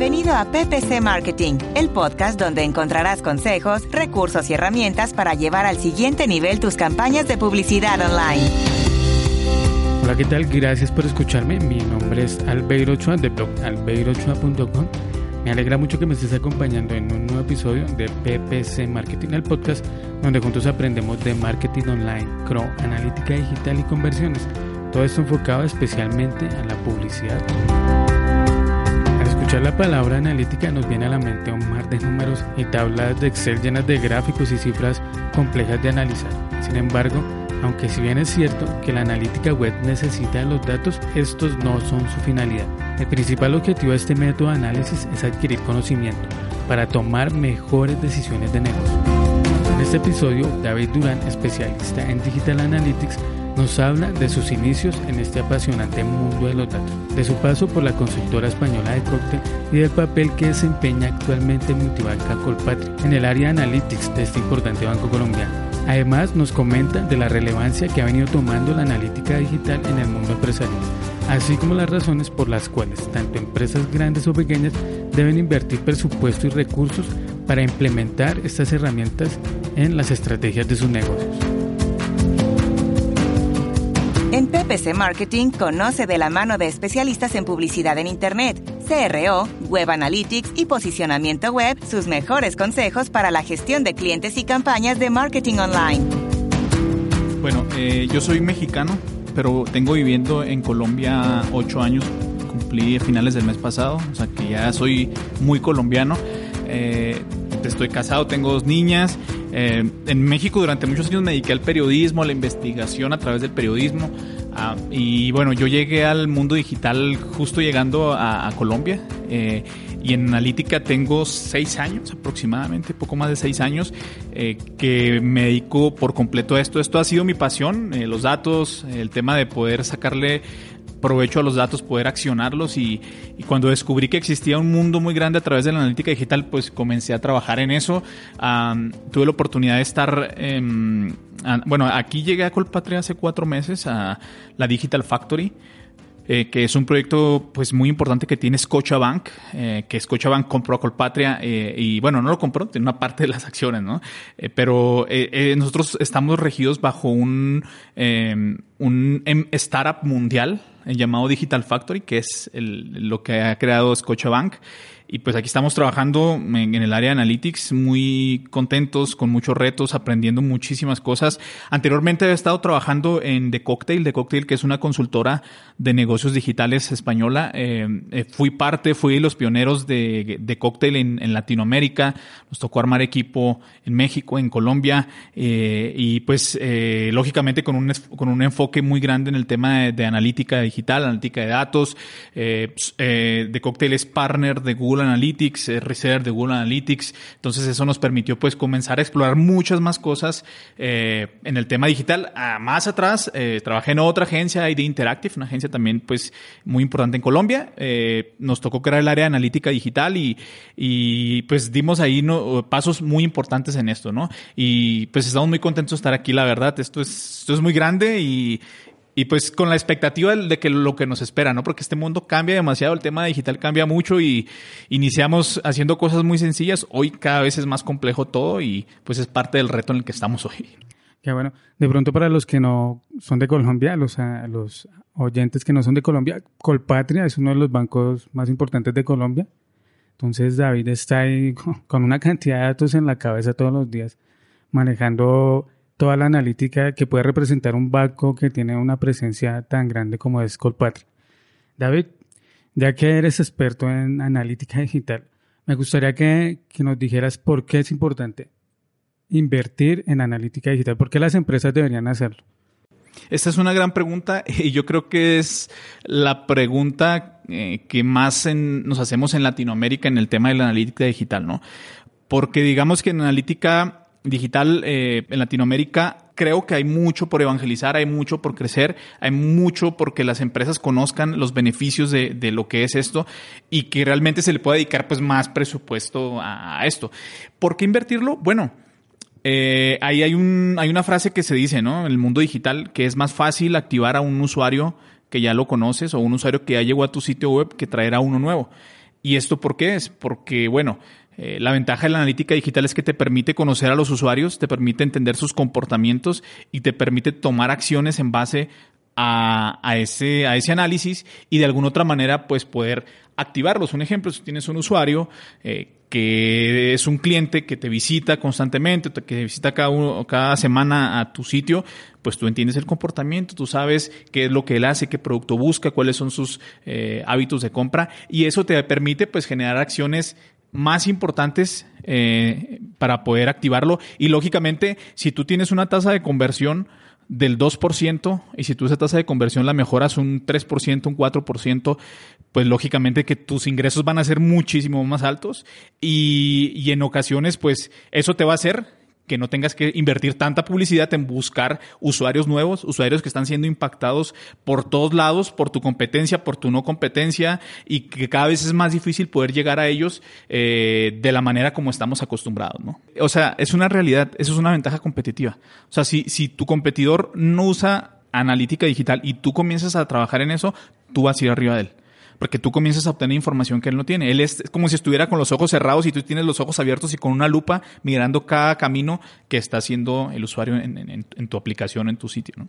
Bienvenido a PPC Marketing, el podcast donde encontrarás consejos, recursos y herramientas para llevar al siguiente nivel tus campañas de publicidad online. Hola, ¿qué tal? Gracias por escucharme. Mi nombre es Albeiro Ochoa de blog albeirochoa.com. Me alegra mucho que me estés acompañando en un nuevo episodio de PPC Marketing, el podcast donde juntos aprendemos de marketing online, CRO, analítica digital y conversiones. Todo esto enfocado especialmente a la publicidad escuchar la palabra analítica nos viene a la mente un mar de números y tablas de Excel llenas de gráficos y cifras complejas de analizar. Sin embargo, aunque si bien es cierto que la analítica web necesita los datos, estos no son su finalidad. El principal objetivo de este método de análisis es adquirir conocimiento para tomar mejores decisiones de negocio. En este episodio, David Durán, especialista en Digital Analytics, nos habla de sus inicios en este apasionante mundo de los datos, de su paso por la consultora española de cóctel y del papel que desempeña actualmente Multibanca Colpatria en el área de analytics de este importante banco colombiano. Además, nos comenta de la relevancia que ha venido tomando la analítica digital en el mundo empresarial, así como las razones por las cuales tanto empresas grandes o pequeñas deben invertir presupuesto y recursos para implementar estas herramientas en las estrategias de sus negocios. PPC Marketing conoce de la mano de especialistas en publicidad en Internet, CRO, Web Analytics y posicionamiento web sus mejores consejos para la gestión de clientes y campañas de marketing online. Bueno, eh, yo soy mexicano, pero tengo viviendo en Colombia ocho años. Cumplí finales del mes pasado, o sea que ya soy muy colombiano. Eh, estoy casado, tengo dos niñas eh, en México durante muchos años me dediqué al periodismo, a la investigación a través del periodismo. Ah, y bueno, yo llegué al mundo digital justo llegando a, Colombia. Eh, y en analítica tengo seis años aproximadamente, poco más de seis años, eh, que me dedico por completo a esto. Esto ha sido mi pasión, los datos, el tema de poder sacarle provecho a los datos, poder accionarlos y, cuando descubrí que existía un mundo muy grande a través de la analítica digital, pues comencé a trabajar en eso. tuve la oportunidad de estar, bueno, aquí llegué a Colpatria hace cuatro meses a la Digital Factory. Eh, que es un proyecto pues muy importante que tiene Scotiabank, eh, que Scotiabank compró a Colpatria eh, y bueno, no lo compró, tiene una parte de las acciones, ¿no? pero nosotros estamos regidos bajo un, un em, startup mundial llamado Digital Factory, que es lo que ha creado Scotiabank. Y pues aquí estamos trabajando en, el área de analytics, muy contentos, con muchos retos, aprendiendo muchísimas cosas. Anteriormente he estado trabajando en The Cocktail, The Cocktail, que es una consultora de negocios digitales española. Eh, eh, fui parte, fui los pioneros de, de Cocktail en, Latinoamérica. Nos tocó armar equipo en México, en Colombia, eh, y pues lógicamente con un, con un enfoque muy grande en el tema de, de analítica digital, analítica de datos. Pues, The Cocktail es partner de Google Analytics, eh, Research de Google Analytics. Entonces eso nos permitió pues comenzar a explorar muchas más cosas eh, en el tema digital. Ah, más atrás eh, trabajé en otra agencia, ID Interactive, una agencia también pues muy importante en Colombia. nos tocó crear el área de analítica digital y, y pues dimos ahí no, pasos muy importantes en esto, ¿no? Y pues estamos muy contentos de estar aquí, la verdad. Esto es, esto es muy grande y, y pues con la expectativa de que lo que nos espera, ¿no? Porque este mundo cambia demasiado, el tema digital cambia mucho y iniciamos haciendo cosas muy sencillas, hoy cada vez es más complejo todo y pues es parte del reto en el que estamos hoy. Qué bueno. De pronto para los que no son de Colombia, los, los oyentes que no son de Colombia, Colpatria es uno de los bancos más importantes de Colombia. Entonces David está ahí con una cantidad de datos en la cabeza todos los días, manejando toda la analítica que puede representar un banco que tiene una presencia tan grande como es Colpatria. David, ya que eres experto en analítica digital, me gustaría que, nos dijeras por qué es importante invertir en analítica digital, por qué las empresas deberían hacerlo. Esta es una gran pregunta y yo creo que es la pregunta eh, que más nos hacemos en Latinoamérica en el tema de la analítica digital, ¿no? Porque digamos que en analítica digital eh, en Latinoamérica creo que hay mucho por evangelizar, hay mucho por crecer, hay mucho porque las empresas conozcan los beneficios de, de lo que es esto y que realmente se le pueda dedicar pues más presupuesto a, esto. ¿Por qué invertirlo? Bueno, eh, ahí hay, un, hay una frase que se dice, ¿no? En el mundo digital, que es más fácil activar a un usuario que ya lo conoces o un usuario que ya llegó a tu sitio web que traer a uno nuevo. ¿Y esto por qué es? Porque, bueno, eh, la ventaja de la analítica digital es que te permite conocer a los usuarios, te permite entender sus comportamientos y te permite tomar acciones en base a, ese, a ese análisis y de alguna otra manera pues poder activarlos. Un ejemplo, si tienes un usuario eh, que es un cliente que te visita constantemente, que visita cada, uno, cada semana a tu sitio, pues tú entiendes el comportamiento, tú sabes qué es lo que él hace, qué producto busca, cuáles son sus eh, hábitos de compra y eso te permite pues generar acciones más importantes eh, para poder activarlo. Y lógicamente, si tú tienes una tasa de conversión del 2% y si tú esa tasa de conversión la mejoras un 3%, un 4%, pues lógicamente que tus ingresos van a ser muchísimo más altos y, y en ocasiones pues eso te va a hacer que no tengas que invertir tanta publicidad en buscar usuarios nuevos, usuarios que están siendo impactados por todos lados, por tu competencia, por tu no competencia, y que cada vez es más difícil poder llegar a ellos eh, de la manera como estamos acostumbrados, ¿no? O sea, es una realidad, eso es una ventaja competitiva. O sea, si, si tu competidor no usa analítica digital y tú comienzas a trabajar en eso, tú vas a ir arriba de él porque tú comienzas a obtener información que él no tiene. Él es como si estuviera con los ojos cerrados y tú tienes los ojos abiertos y con una lupa mirando cada camino que está haciendo el usuario en, tu aplicación, en tu sitio. ¿no?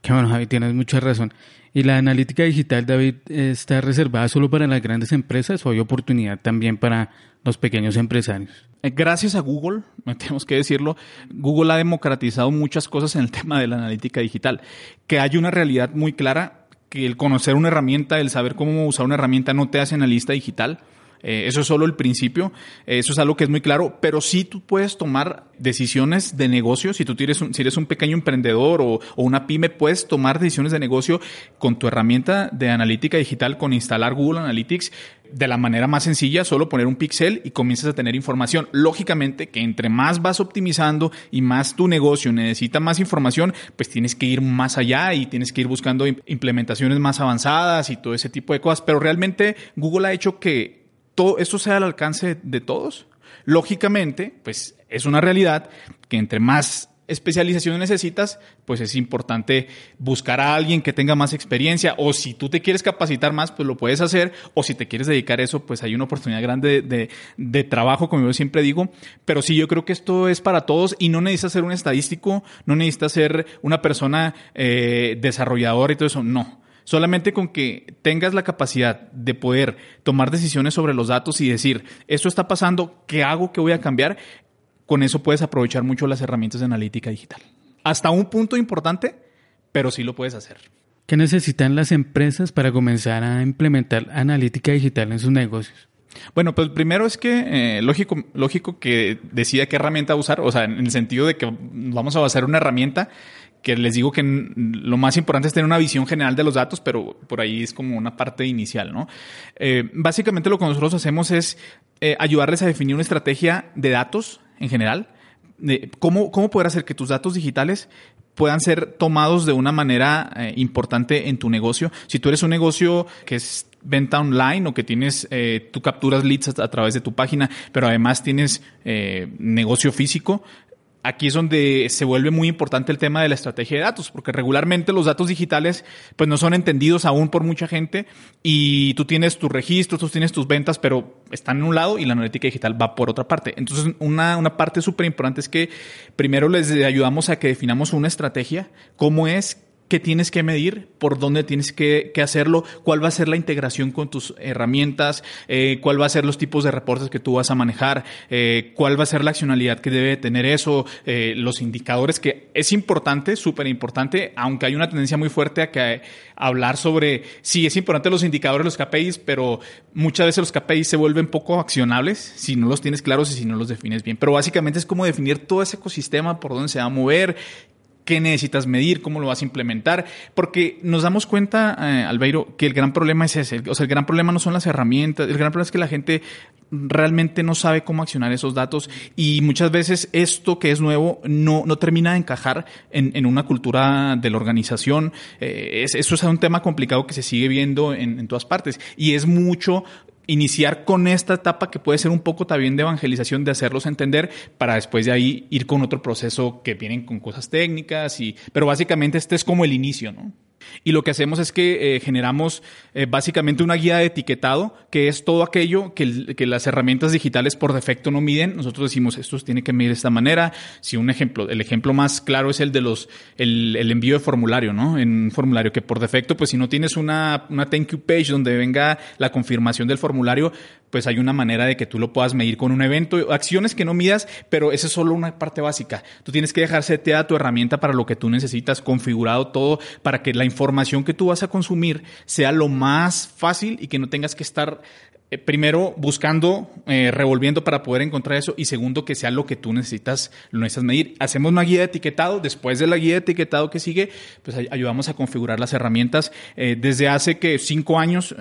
Qué bueno, Javi, tienes mucha razón. ¿Y la analítica digital, David, está reservada solo para las grandes empresas o hay oportunidad también para los pequeños empresarios? Eh, gracias a Google, tenemos que decirlo, Google ha democratizado muchas cosas en el tema de la analítica digital, que hay una realidad muy clara que el conocer una herramienta, el saber cómo usar una herramienta no te hace analista digital. Eh, eso es solo el principio, eh, eso es algo que es muy claro, pero sí tú puedes tomar decisiones de negocio, si tú tienes un, si eres un pequeño emprendedor o, o, una pyme, puedes tomar decisiones de negocio con tu herramienta de analítica digital, con instalar Google Analytics de la manera más sencilla, solo poner un pixel y comienzas a tener información. Lógicamente que entre más vas optimizando y más tu negocio necesita más información, pues tienes que ir más allá y tienes que ir buscando implementaciones más avanzadas y todo ese tipo de cosas. Pero realmente Google ha hecho que todo esto sea al alcance de todos. Lógicamente, pues es una realidad que entre más especialización necesitas, pues es importante buscar a alguien que tenga más experiencia o si tú te quieres capacitar más, pues lo puedes hacer o si te quieres dedicar a eso, pues hay una oportunidad grande de, trabajo, como yo siempre digo, pero sí yo creo que esto es para todos y no necesitas ser un estadístico, no necesitas ser una persona eh, desarrolladora y todo eso, no. Solamente con que tengas la capacidad de poder tomar decisiones sobre los datos y decir, esto está pasando, ¿qué hago? ¿Qué voy a cambiar? con eso puedes aprovechar mucho las herramientas de analítica digital. Hasta un punto importante, pero sí lo puedes hacer. ¿Qué necesitan las empresas para comenzar a implementar analítica digital en sus negocios? Bueno, pues primero es que eh, lógico, lógico que decida qué herramienta usar, o sea, en el sentido de que vamos a basar una herramienta que les digo que lo más importante es tener una visión general de los datos, pero por ahí es como una parte inicial, ¿no? Eh, básicamente lo que nosotros hacemos es eh, ayudarles a definir una estrategia de datos en general, de cómo, cómo poder hacer que tus datos digitales puedan ser tomados de una manera eh, importante en tu negocio. Si tú eres un negocio que es venta online o que tienes, eh, tú capturas leads a, través de tu página, pero además tienes negocio físico, aquí es donde se vuelve muy importante el tema de la estrategia de datos, porque regularmente los datos digitales pues no son entendidos aún por mucha gente y tú tienes tus registros, tú tienes tus ventas, pero están en un lado y la analítica digital va por otra parte. Entonces, una, una parte súper importante es que primero les ayudamos a que definamos una estrategia, cómo es, qué tienes que medir, por dónde tienes que, hacerlo, cuál va a ser la integración con tus herramientas, eh, cuál va a ser los tipos de reportes que tú vas a manejar, eh, cuál va a ser la accionalidad que debe tener eso, eh, los indicadores, que es importante, súper importante, aunque hay una tendencia muy fuerte a que hablar sobre, sí, es importante los indicadores, los KPIs, pero muchas veces los KPIs se vuelven poco accionables si no los tienes claros y si no los defines bien. Pero básicamente es como definir todo ese ecosistema, por dónde se va a mover, qué necesitas medir, cómo lo vas a implementar, porque nos damos cuenta, eh, Albeiro, que el gran problema es ese, o sea, el gran problema no son las herramientas, el gran problema es que la gente realmente no sabe cómo accionar esos datos y muchas veces esto que es nuevo no, no termina de encajar en, en una cultura de la organización. Eh, eso es un tema complicado que se sigue viendo en, en todas partes y es mucho iniciar con esta etapa que puede ser un poco también de evangelización, de hacerlos entender, para después de ahí ir con otro proceso que vienen con cosas técnicas, y, pero básicamente este es como el inicio, ¿no? Y lo que hacemos es que eh, generamos eh, básicamente una guía de etiquetado, que es todo aquello que, que, las herramientas digitales por defecto no miden. Nosotros decimos, esto tiene que medir de esta manera. Si un ejemplo, el ejemplo más claro es el de los, el, el envío de formulario, ¿no? En un formulario que por defecto, pues si no tienes una, una thank you page donde venga la confirmación del formulario, pues hay una manera de que tú lo puedas medir con un evento, acciones que no midas, pero esa es solo una parte básica. Tú tienes que dejar seteada tu herramienta para lo que tú necesitas, configurado todo para que la información que tú vas a consumir sea lo más fácil y que no tengas que estar eh, primero buscando, eh, revolviendo para poder encontrar eso y segundo que sea lo que tú necesitas, lo necesitas medir. Hacemos una guía de etiquetado, después de la guía de etiquetado que sigue, pues ayudamos a configurar las herramientas. Eh, desde hace que cinco años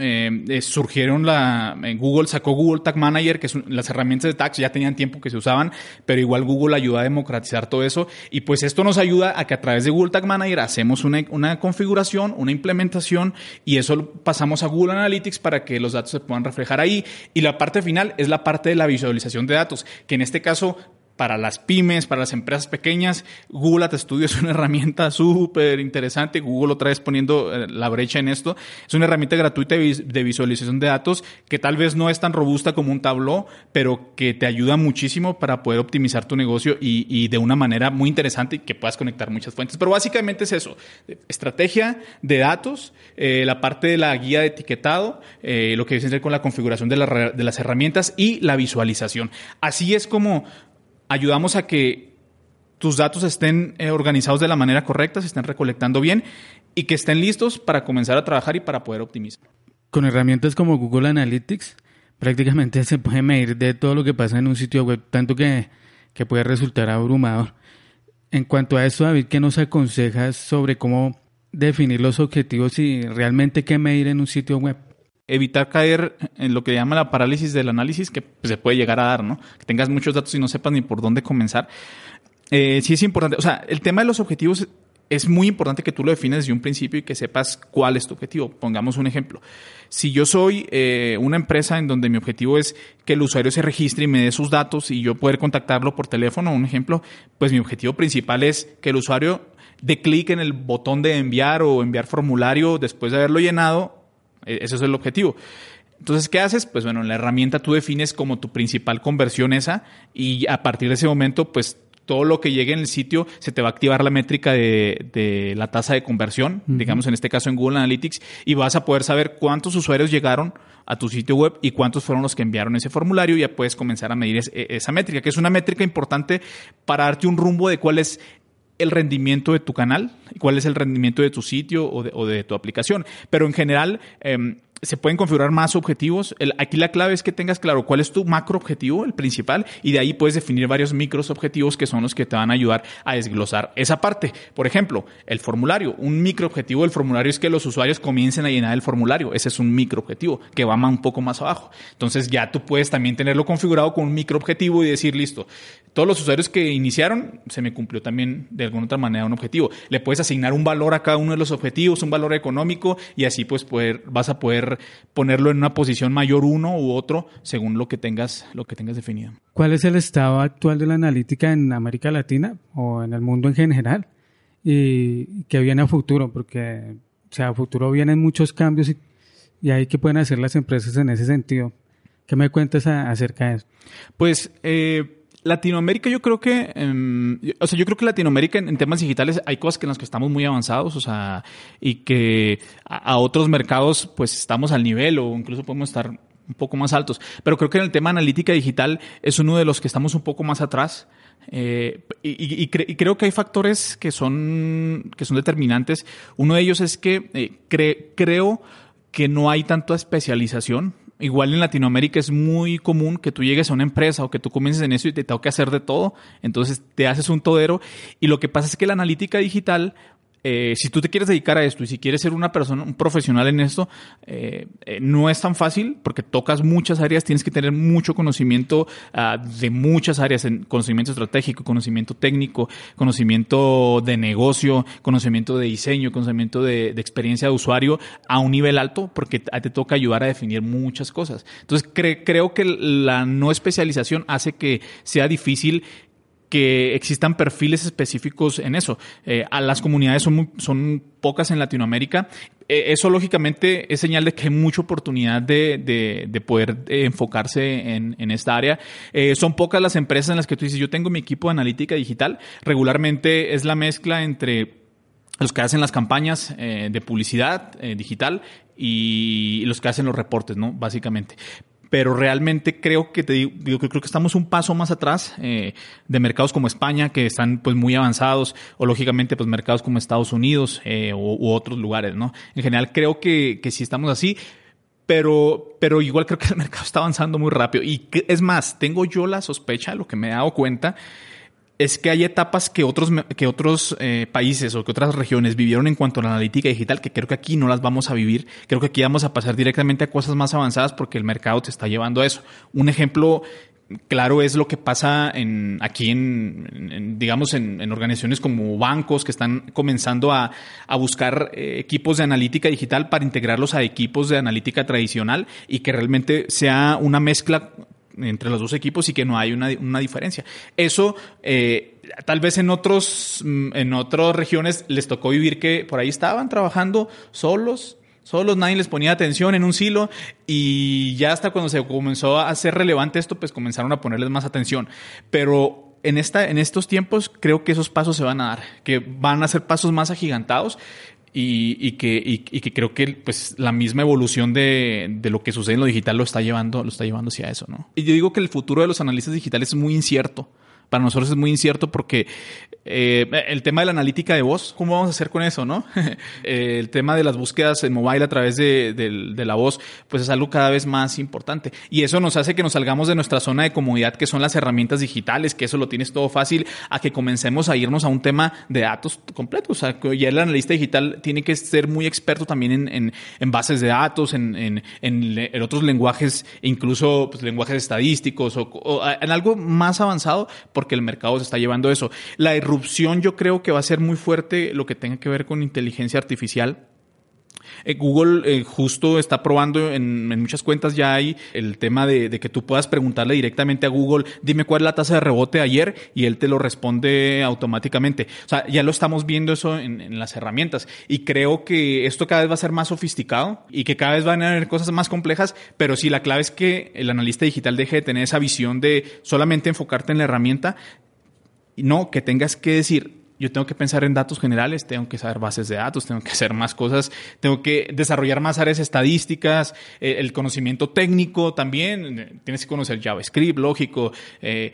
surgieron la, Google sacó Google Tag Manager, que son las herramientas de tags ya tenían tiempo que se usaban, pero igual Google ayuda a democratizar todo eso y pues esto nos ayuda a que a través de Google Tag Manager hacemos una, una configuración, una implementación y eso pasamos a Google Analytics para que los datos se puedan reflejar ahí. Y la parte final es la parte de la visualización de datos, que en este caso para las pymes, para las empresas pequeñas. Google Ad Studio es una herramienta súper interesante. Google otra vez poniendo eh, la brecha en esto. Es una herramienta gratuita de visualización de datos que tal vez no es tan robusta como un Tableau, pero que te ayuda muchísimo para poder optimizar tu negocio y, de una manera muy interesante y que puedas conectar muchas fuentes. Pero básicamente es eso. Estrategia de datos, eh, la parte de la guía de etiquetado, eh, lo que ver con la configuración de las herramientas y la visualización. Así es como ayudamos a que tus datos estén eh, organizados de la manera correcta, se estén recolectando bien y que estén listos para comenzar a trabajar y para poder optimizar. Con herramientas como Google Analytics, prácticamente se puede medir de todo lo que pasa en un sitio web, tanto que, que puede resultar abrumador. En cuanto a eso, David, ¿qué nos aconsejas sobre cómo definir los objetivos y realmente qué medir en un sitio web? Evitar caer en lo que llama la parálisis del análisis que se puede llegar a dar, ¿no? Que tengas muchos datos y no sepas ni por dónde comenzar. Eh, sí es importante, o sea, el tema de los objetivos es muy importante que tú lo defines desde un principio y que sepas cuál es tu objetivo. Pongamos un ejemplo. Si yo soy eh, una empresa en donde mi objetivo es que el usuario se registre y me dé sus datos y yo poder contactarlo por teléfono, un ejemplo, pues mi objetivo principal es que el usuario dé clic en el botón de enviar o enviar formulario después de haberlo llenado ese es el objetivo. Entonces, ¿qué haces? Pues bueno, en la herramienta tú defines como tu principal conversión esa y a partir de ese momento, pues todo lo que llegue en el sitio se te va a activar la métrica de, la tasa de conversión, digamos en este caso en Google Analytics, y vas a poder saber cuántos usuarios llegaron a tu sitio web y cuántos fueron los que enviaron ese formulario y ya puedes comenzar a medir e-, esa métrica, que es una métrica importante para darte un rumbo de cuál es el rendimiento de tu canal, cuál es el rendimiento de tu sitio o de, tu aplicación. Pero en general, em, se pueden configurar más objetivos. aquí la clave es que tengas claro cuál es tu macro objetivo, el principal, y de ahí puedes definir varios micros objetivos que son los que te van a ayudar a desglosar esa parte. Por ejemplo, el formulario. Un micro objetivo del formulario es que los usuarios comiencen a llenar el formulario. Ese es un micro objetivo que va un poco más abajo. Entonces ya tú puedes también tenerlo configurado con un micro objetivo y decir, listo, todos los usuarios que iniciaron, se me cumplió también de alguna otra manera un objetivo. Le puedes asignar un valor a cada uno de los objetivos, un valor económico, y así pues poder, vas a poder ponerlo en una posición mayor uno u otro según lo que tengas, lo que tengas definido. ¿Cuál es el estado actual de la analítica en América Latina o en el mundo en general? ¿Y qué viene a futuro? Porque, o sea, a futuro vienen muchos cambios y, y ahí qué pueden hacer las empresas en ese sentido. ¿Qué me cuentas acerca de eso? Pues, eh, Latinoamérica yo creo que, em, o sea, yo creo que Latinoamérica en, temas digitales hay cosas que en las que estamos muy avanzados, o sea, y que a, otros mercados pues estamos al nivel o incluso podemos estar un poco más altos. Pero creo que en el tema analítica digital es uno de los que estamos un poco más atrás. Eh, y, creo que hay factores que son, que son determinantes. Uno de ellos es que eh, creo que no hay tanta especialización Igual en Latinoamérica es muy común que tú llegues a una empresa o que tú comiences en eso y te tengo que hacer de todo. Entonces te haces un todero. Y lo que pasa es que la analítica digital eh, si tú te quieres dedicar a esto y si quieres ser una persona, un profesional en esto, eh, eh, no es tan fácil porque tocas muchas áreas, tienes que tener mucho conocimiento ah, de muchas áreas, en conocimiento estratégico, conocimiento técnico, conocimiento de negocio, conocimiento de diseño, conocimiento de, experiencia de usuario a un nivel alto porque te toca ayudar a definir muchas cosas. Entonces creo que la no especialización hace que sea difícil que existan perfiles específicos en eso. Eh, a las comunidades son, son pocas en Latinoamérica. Eh, eso lógicamente es señal de que hay mucha oportunidad de, de, poder eh, enfocarse en, en, esta área. son pocas las empresas en las que tú dices, yo tengo mi equipo de analítica digital. Regularmente es la mezcla entre los que hacen las campañas de publicidad digital y los que hacen los reportes, ¿no? Básicamente pero realmente creo que te digo, que creo que estamos un paso más atrás eh, de mercados como España que están pues muy avanzados o lógicamente pues mercados como Estados Unidos eh, u, otros lugares, ¿no? En general creo que, que sí estamos así, pero, pero igual creo que el mercado está avanzando muy rápido y es más, tengo yo la sospecha, lo que me he dado cuenta es que hay etapas que otros, que otros eh, países o que otras regiones vivieron en cuanto a la analítica digital que creo que aquí no las vamos a vivir. Creo que aquí vamos a pasar directamente a cosas más avanzadas porque el mercado te está llevando a eso. Un ejemplo claro es lo que pasa en, aquí en, digamos, en, organizaciones como bancos que están comenzando a, buscar eh, equipos de analítica digital para integrarlos a equipos de analítica tradicional y que realmente sea una mezcla entre los dos equipos y que no hay una, una diferencia. Eso eh, tal vez en otros mm, en otras regiones les tocó vivir que por ahí estaban trabajando solos solos, nadie les ponía atención en un silo y ya hasta cuando se comenzó a hacer relevante esto, pues comenzaron a ponerles más atención. Pero en, esta, en estos tiempos creo que esos pasos se van a dar, que van a ser pasos más agigantados y, que, y, que creo que pues la misma evolución de, de, lo que sucede en lo digital lo está llevando, lo está llevando hacia eso, ¿no? Y yo digo que el futuro de los analistas digitales es muy incierto para nosotros es muy incierto porque eh, el tema de la analítica de voz, ¿cómo vamos a hacer con eso, no? el tema de las búsquedas en mobile a través de, la voz, pues es algo cada vez más importante. Y eso nos hace que nos salgamos de nuestra zona de comodidad, que son las herramientas digitales, que eso lo tienes todo fácil, a que comencemos a irnos a un tema de datos completos. O sea, ya el analista digital tiene que ser muy experto también en, bases de datos, en, en, otros lenguajes, incluso pues, lenguajes estadísticos o en algo más avanzado porque el mercado se está llevando eso. La irrupción yo creo que va a ser muy fuerte lo que tenga que ver con inteligencia artificial eh, Google eh, justo está probando en, muchas cuentas ya hay el tema de, que tú puedas preguntarle directamente a Google, dime cuál es la tasa de rebote ayer y él te lo responde automáticamente. O sea, ya lo estamos viendo eso en, en las herramientas y creo que esto cada vez va a ser más sofisticado y que cada vez van a haber cosas más complejas, pero sí la clave es que el analista digital deje de tener esa visión de solamente enfocarte en la herramienta, no, que tengas que decir, yo tengo que pensar en datos generales, tengo que saber bases de datos, tengo que hacer más cosas, tengo que desarrollar más áreas estadísticas, eh, el conocimiento técnico también, eh, tienes que conocer JavaScript, lógico, eh,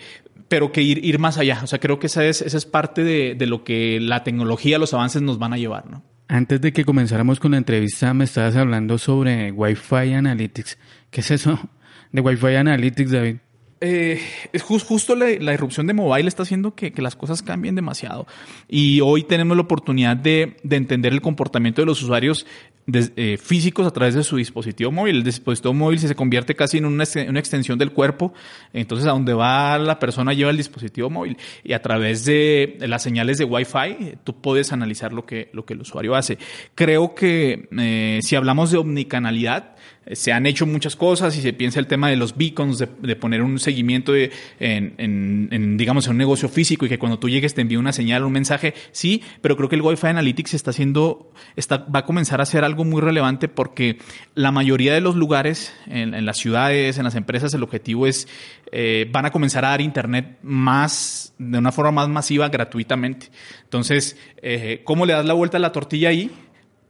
pero que ir, ir más allá. O sea, creo que esa es, esa es parte de, de lo que la tecnología, los avances nos van a llevar, ¿no? Antes de que comenzáramos con la entrevista, me estabas hablando sobre Wi-Fi Analytics. ¿Qué es eso de Wi-Fi Analytics, David? Eh, justo la, irrupción de mobile está haciendo que, las cosas cambien demasiado. Y hoy tenemos la oportunidad de, entender el comportamiento de los usuarios eh, físicos a través de su dispositivo móvil. El dispositivo móvil se convierte casi en una, extensión del cuerpo. Entonces, a donde va la persona lleva el dispositivo móvil. Y a través de las señales de Wi-Fi, tú puedes analizar lo que, el usuario hace. Creo que eh, si hablamos de omnicanalidad, se han hecho muchas cosas y se piensa el tema de los beacons, de, poner un seguimiento de, en, digamos, en un negocio físico y que cuando tú llegues te envíe una señal, un mensaje, sí, pero creo que el Wi-Fi Analytics está haciendo, está, va a comenzar a ser algo muy relevante porque la mayoría de los lugares, en, las ciudades, en las empresas, el objetivo es, eh, van a comenzar a dar Internet más, de una forma más masiva, gratuitamente. Entonces, eh, ¿cómo le das la vuelta a la tortilla ahí?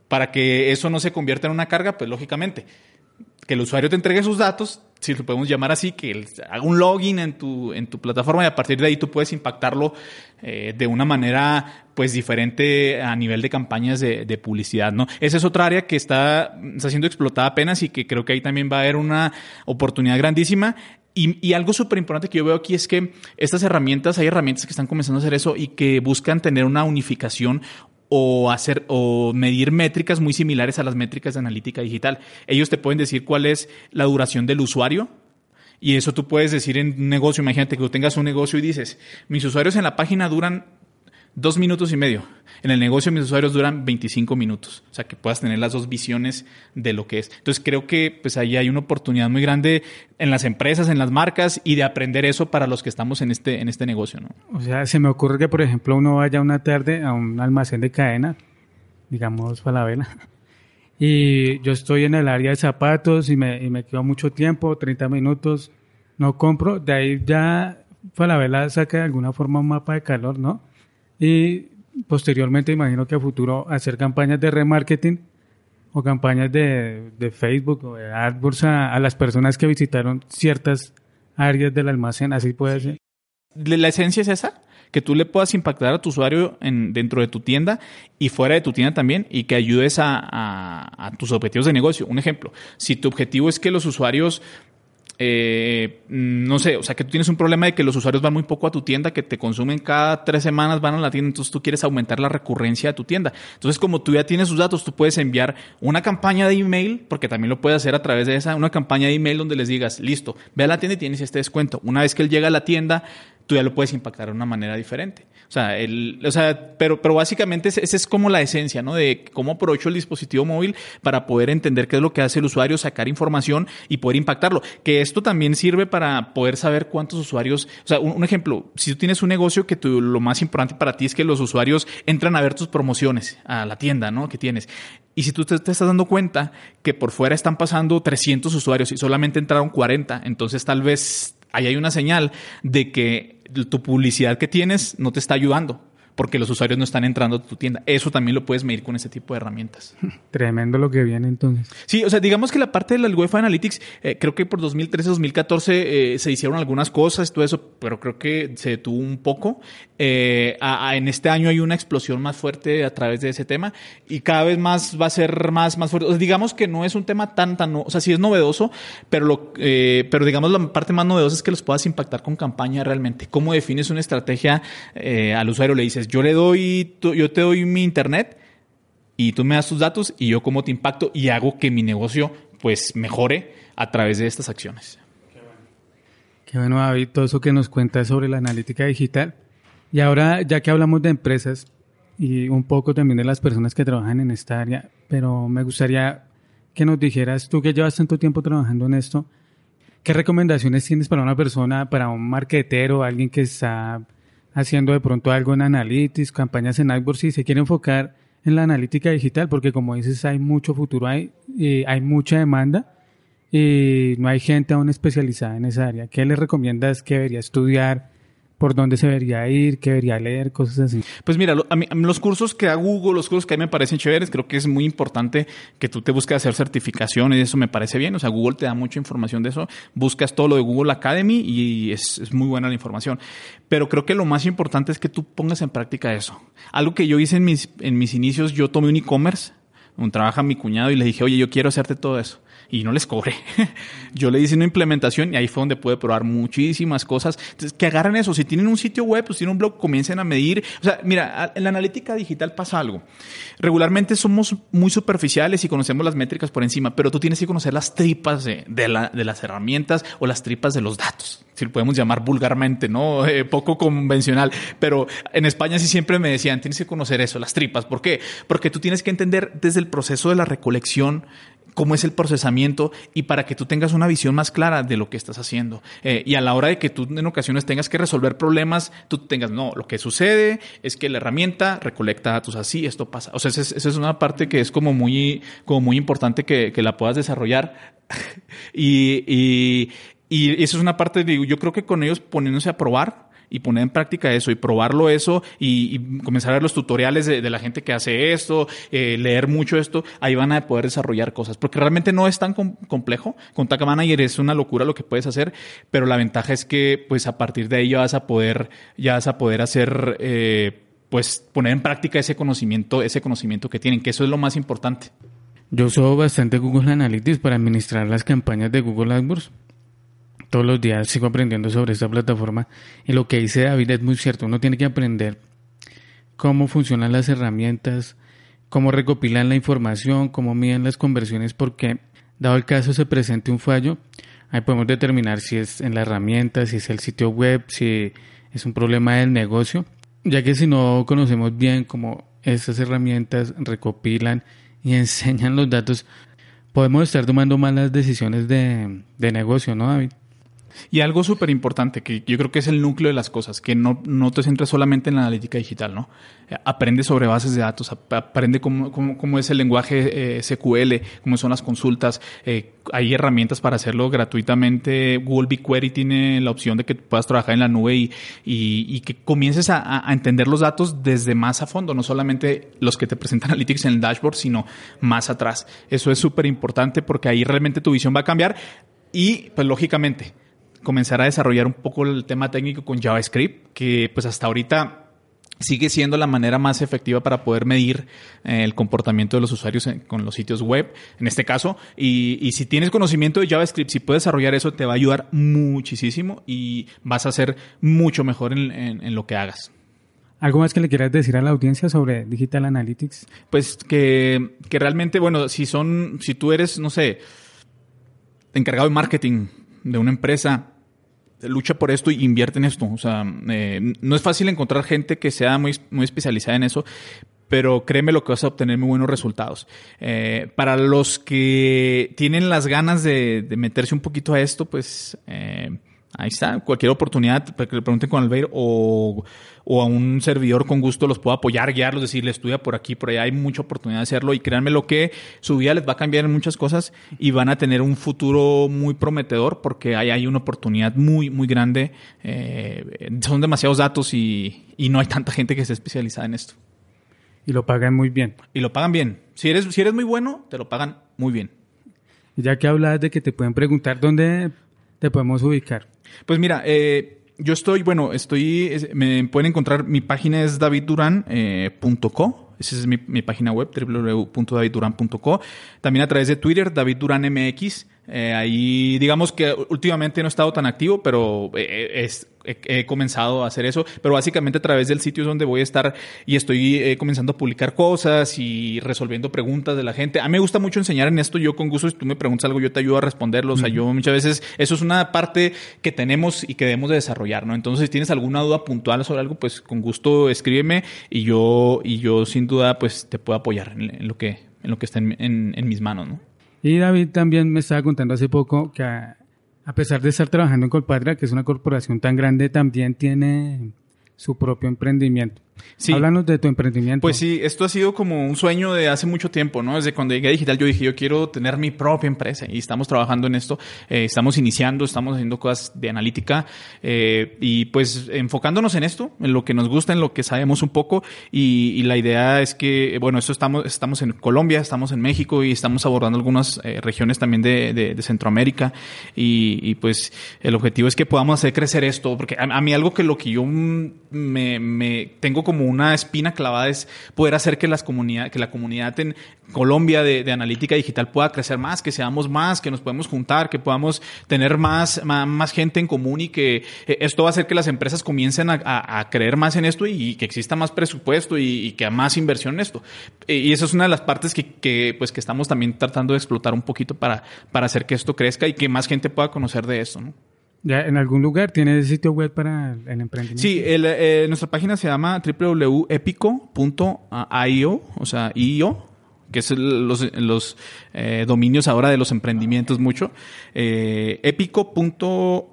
Para que eso no se convierta en una carga, pues lógicamente que el usuario te entregue sus datos, si lo podemos llamar así, que haga un login en tu, en tu plataforma y a partir de ahí tú puedes impactarlo eh, de una manera pues diferente a nivel de campañas de, de, publicidad, ¿no? Esa es otra área que está, está siendo explotada apenas y que creo que ahí también va a haber una oportunidad grandísima. Y, y, algo súper importante que yo veo aquí es que estas herramientas, hay herramientas que están comenzando a hacer eso y que buscan tener una unificación o hacer o medir métricas muy similares a las métricas de analítica digital. Ellos te pueden decir cuál es la duración del usuario. Y eso tú puedes decir en un negocio. Imagínate que tú tengas un negocio y dices, mis usuarios en la página duran dos minutos y medio. En el negocio mis usuarios duran 25 minutos. O sea, que puedas tener las dos visiones de lo que es. Entonces creo que pues ahí hay una oportunidad muy grande en las empresas, en las marcas y de aprender eso para los que estamos en este, en este negocio. ¿no? O sea, se me ocurre que, por ejemplo, uno vaya una tarde a un almacén de cadena, digamos Falabella, y yo estoy en el área de zapatos y me, y me quedo mucho tiempo, 30 minutos, no compro, de ahí ya Falabella saca de alguna forma un mapa de calor, ¿no? Y posteriormente imagino que a futuro hacer campañas de remarketing o campañas de, de Facebook o de AdWords a, a, las personas que visitaron ciertas áreas del almacén, así puede ser. La esencia es esa, que tú le puedas impactar a tu usuario en, dentro de tu tienda y fuera de tu tienda también y que ayudes a, a, a tus objetivos de negocio. Un ejemplo, si tu objetivo es que los usuarios eh, no sé, o sea, que tú tienes un problema de que los usuarios van muy poco a tu tienda, que te consumen cada tres semanas, van a la tienda, entonces tú quieres aumentar la recurrencia de tu tienda. Entonces, como tú ya tienes sus datos, tú puedes enviar una campaña de email, porque también lo puedes hacer a través de esa, una campaña de email donde les digas, listo, ve a la tienda y tienes este descuento. Una vez que él llega a la tienda, tú ya lo puedes impactar de una manera diferente. O sea, el, o sea pero, pero básicamente esa es como la esencia, ¿no? De cómo aprovecho el dispositivo móvil para poder entender qué es lo que hace el usuario, sacar información y poder impactarlo. Que esto también sirve para poder saber cuántos usuarios, o sea, un, ejemplo, si tú tienes un negocio que tú, lo más importante para ti es que los usuarios entran a ver tus promociones a la tienda, ¿no? Que tienes. Y si tú te, te, estás dando cuenta que por fuera están pasando 300 usuarios y solamente entraron 40, entonces tal vez ahí hay una señal de que tu publicidad que tienes no te está ayudando porque los usuarios no están entrando a tu tienda. Eso también lo puedes medir con ese tipo de herramientas. Tremendo lo que viene entonces. Sí, o sea, digamos que la parte del web Analytics, eh, creo que por 2013, 2014 eh, se hicieron algunas cosas, todo eso, pero creo que se detuvo un poco. Eh, en este año hay una explosión más fuerte a través de ese tema y cada vez más va a ser más, más fuerte. Digamos que no es un tema tan, tan, o sea, sí es novedoso, pero, lo, eh, pero digamos la parte más novedosa es que los puedas impactar con campaña realmente. ¿Cómo defines una estrategia eh, al usuario? Le dices, yo le doy, yo te doy mi internet y tú me das tus datos y yo como te impacto y hago que mi negocio pues mejore a través de estas acciones. Qué bueno. David, todo eso que nos cuentas sobre la analítica digital. Y ahora, ya que hablamos de empresas y un poco también de las personas que trabajan en esta área, pero me gustaría que nos dijeras, tú que llevas tanto tiempo trabajando en esto, ¿qué recomendaciones tienes para una persona, para un marquetero, alguien que está haciendo de pronto algo en Analytics, campañas en AdWords y se quiere enfocar en la analítica digital, porque como dices, hay mucho futuro, hay, y hay mucha demanda y no hay gente aún especializada en esa área. ¿Qué le recomiendas que debería estudiar? Por dónde se debería ir, qué debería leer, cosas así. Pues mira, a mí, los cursos que da Google, los cursos que a mí me parecen chéveres, creo que es muy importante que tú te busques hacer certificaciones, eso me parece bien, o sea, Google te da mucha información de eso, buscas todo lo de Google Academy y es, es muy buena la información. Pero creo que lo más importante es que tú pongas en práctica eso. Algo que yo hice en mis, en mis inicios, yo tomé un e-commerce, un trabaja mi cuñado y le dije, oye, yo quiero hacerte todo eso y no les cobré. Yo le hice una implementación y ahí fue donde pude probar muchísimas cosas. Entonces, que agarren eso. Si tienen un sitio web, pues tienen un blog, comiencen a medir. O sea, mira, en la analítica digital pasa algo. Regularmente somos muy superficiales y conocemos las métricas por encima, pero tú tienes que conocer las tripas de, de, la, de las herramientas o las tripas de los datos. Si lo podemos llamar vulgarmente, ¿no? Eh, poco convencional. Pero en España sí siempre me decían, tienes que conocer eso, las tripas. ¿Por qué? Porque tú tienes que entender desde el proceso de la recolección cómo es el procesamiento y para que tú tengas una visión más clara de lo que estás haciendo. Eh, y a la hora de que tú en ocasiones tengas que resolver problemas, tú tengas, no, lo que sucede es que la herramienta recolecta datos así, esto pasa. O sea, esa es, esa es una parte que es como muy, como muy importante que, que la puedas desarrollar. y, y, y eso es una parte, de, yo creo que con ellos poniéndose a probar, y poner en práctica eso y probarlo eso y, comenzar a ver los tutoriales de, la gente que hace esto, eh, leer mucho esto, ahí van a poder desarrollar cosas. Porque realmente no es tan complejo. Con Tag Manager es una locura lo que puedes hacer, pero la ventaja es que pues a partir de ahí ya vas a poder, ya vas a poder hacer, eh, pues poner en práctica ese conocimiento, ese conocimiento que tienen, que eso es lo más importante. Yo uso bastante Google Analytics para administrar las campañas de Google AdWords todos los días sigo aprendiendo sobre esta plataforma y lo que dice David es muy cierto, uno tiene que aprender cómo funcionan las herramientas, cómo recopilan la información, cómo miden las conversiones, porque dado el caso se presente un fallo, ahí podemos determinar si es en la herramienta, si es el sitio web, si es un problema del negocio, ya que si no conocemos bien cómo estas herramientas recopilan y enseñan los datos, podemos estar tomando malas decisiones de, de negocio, ¿no, David? Y algo súper importante, que yo creo que es el núcleo de las cosas, que no, no te centres solamente en la analítica digital, ¿no? Aprende sobre bases de datos, aprende cómo, cómo, es el lenguaje eh, SQL, cómo son las consultas. Eh, hay herramientas para hacerlo gratuitamente. Google BigQuery tiene la opción de que puedas trabajar en la nube y, y, que comiences a, a, entender los datos desde más a fondo, no solamente los que te presentan Analytics en el dashboard, sino más atrás. Eso es súper importante porque ahí realmente tu visión va a cambiar y, pues lógicamente, comenzar a desarrollar un poco el tema técnico con JavaScript, que pues hasta ahorita sigue siendo la manera más efectiva para poder medir eh, el comportamiento de los usuarios con los sitios web, en este caso. Y, si tienes conocimiento de JavaScript, si puedes desarrollar eso, te va a ayudar muchísimo y vas a ser mucho mejor en, lo que hagas. ¿Algo más que le quieras decir a la audiencia sobre Digital Analytics? Pues que, que realmente, bueno, si son, si tú eres, no sé, encargado de marketing de una empresa lucha por esto y invierte en esto. O sea, eh, no es fácil encontrar gente que sea muy, muy especializada en eso, pero créeme lo que vas a obtener muy buenos resultados. Eh, para los que tienen las ganas de, meterse un poquito a esto, pues eh, ahí está, cualquier oportunidad, para que le pregunten con Albeir o, o a un servidor con gusto los puedo apoyar, guiarlos, decirle estudia por aquí, por allá, hay mucha oportunidad de hacerlo y créanme lo que su vida les va a cambiar en muchas cosas y van a tener un futuro muy prometedor porque ahí hay una oportunidad muy, muy grande. Eh, son demasiados datos y, y no hay tanta gente que esté especializada en esto. Y lo pagan muy bien. Y lo pagan bien. Si eres, si eres muy bueno, te lo pagan muy bien. Ya que hablas de que te pueden preguntar dónde te podemos ubicar. Pues mira, eh, yo estoy, bueno, estoy, me pueden encontrar, mi página es davidduran.co. Eh, esa es mi, página web, www.davidduran.co. También a través de Twitter, davidduranmx. Eh, ahí, digamos que últimamente no he estado tan activo, pero eh, he, comenzado a hacer eso. Pero básicamente a través del sitio es donde voy a estar y estoy eh, comenzando a publicar cosas y resolviendo preguntas de la gente. A mí me gusta mucho enseñar en esto. Yo con gusto, si tú me preguntas algo, yo te ayudo a responderlo. O sea, yo muchas veces, eso es una parte que tenemos y que debemos de desarrollar, ¿no? Entonces, si tienes alguna duda puntual sobre algo, pues con gusto escríbeme y yo, y yo sin duda, pues te puedo apoyar en, lo que, en lo que está en mis manos, ¿no? Y David también me estaba contando hace poco que a, pesar de estar trabajando en Colpatria, que es una corporación tan grande, también tiene su propio emprendimiento. Sí. Háblanos de tu emprendimiento. Pues sí, esto ha sido como un sueño de hace mucho tiempo, ¿no? Desde cuando llegué a Digital yo dije, yo quiero tener mi propia empresa y estamos trabajando en esto, eh, estamos iniciando, estamos haciendo cosas de analítica eh, y pues enfocándonos en esto, en lo que nos gusta, en lo que sabemos un poco y, la idea es que, bueno, esto estamos, estamos en Colombia, estamos en México y estamos abordando algunas eh, regiones también de, de, Centroamérica y, pues el objetivo es que podamos hacer crecer esto, porque a, a mí algo que lo que yo me, me tengo como una espina clavada es poder hacer que, las comunidad, que la comunidad en Colombia de, analítica digital pueda crecer más, que seamos más, que nos podemos juntar, que podamos tener más, más, gente en común y que eh, esto va a hacer que las empresas comiencen a, creer más en esto y, que exista más presupuesto y, que haya más inversión en esto. Eh, y esa es una de las partes que, pues, que estamos también tratando de explotar un poquito para, para hacer que esto crezca y que más gente pueda conocer de esto. ¿Ya en algún lugar tiene sitio web para el emprendimiento? Sí, eh, nuestra página se llama www.epico.io, o sea, IO, que es los, los eh, dominios ahora de los emprendimientos mucho. Eh, epico.io,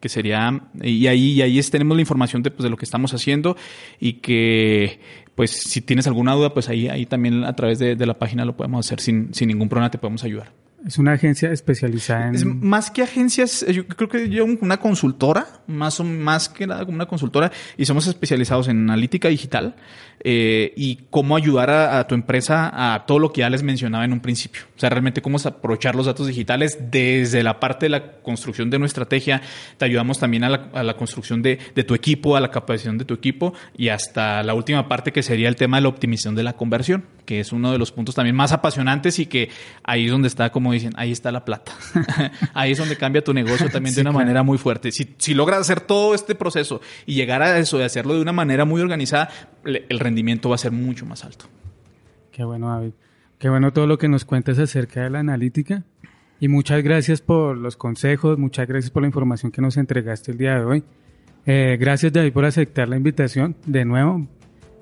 que sería, y ahí, y ahí tenemos la información de, pues, de lo que estamos haciendo y que pues si tienes alguna duda, pues ahí, ahí también a través de, de la página lo podemos hacer sin, sin ningún problema, te podemos ayudar. Es una agencia especializada en... Es más que agencias, yo creo que yo una consultora, más, o, más que nada como una consultora, y somos especializados en analítica digital eh, y cómo ayudar a, tu empresa a todo lo que ya les mencionaba en un principio. O sea, realmente cómo aprovechar los datos digitales desde la parte de la construcción de nuestra estrategia. Te ayudamos también a la, construcción de, de, tu equipo, a la capacitación de tu equipo y hasta la última parte que sería el tema de la optimización de la conversión, que es uno de los puntos también más apasionantes y que ahí es donde está como dicen, ahí está la plata. ahí es donde cambia tu negocio también de una manera muy fuerte. Si, si logras hacer todo este proceso y llegar a eso, de hacerlo de una manera muy organizada, el rendimiento va a ser mucho más alto. Qué bueno, David. Qué bueno todo lo que nos cuentas acerca de la analítica. Y muchas gracias por los consejos, muchas gracias por la información que nos entregaste el día de hoy. Eh, gracias David por aceptar la invitación. De nuevo,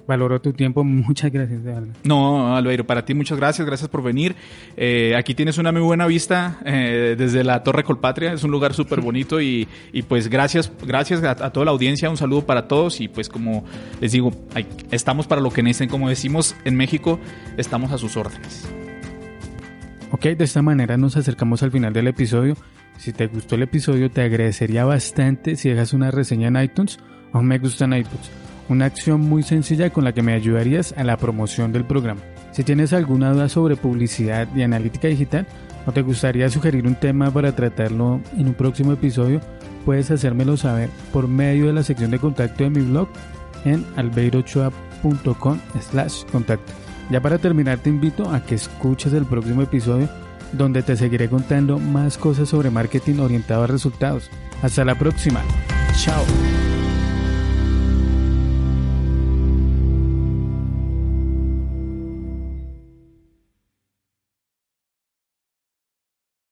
valoro tu tiempo. Muchas gracias, de verdad. No, Albeiro, para ti muchas gracias. Gracias por venir. Eh, aquí tienes una muy buena vista eh, desde la Torre Colpatria. Es un lugar súper bonito y, pues gracias, gracias a, toda la audiencia. Un saludo para todos y pues como les digo, estamos para lo que necesiten. Como decimos en México, estamos a sus órdenes. Ok, de esta manera nos acercamos al final del episodio. Si te gustó el episodio, te agradecería bastante si dejas una reseña en iTunes o me gusta en iTunes una acción muy sencilla con la que me ayudarías a la promoción del programa. Si tienes alguna duda sobre publicidad y analítica digital o te gustaría sugerir un tema para tratarlo en un próximo episodio, puedes hacérmelo saber por medio de la sección de contacto de mi blog en albeirochoa.com slash contacto. Ya para terminar te invito a que escuches el próximo episodio donde te seguiré contando más cosas sobre marketing orientado a resultados. Hasta la próxima. Chao.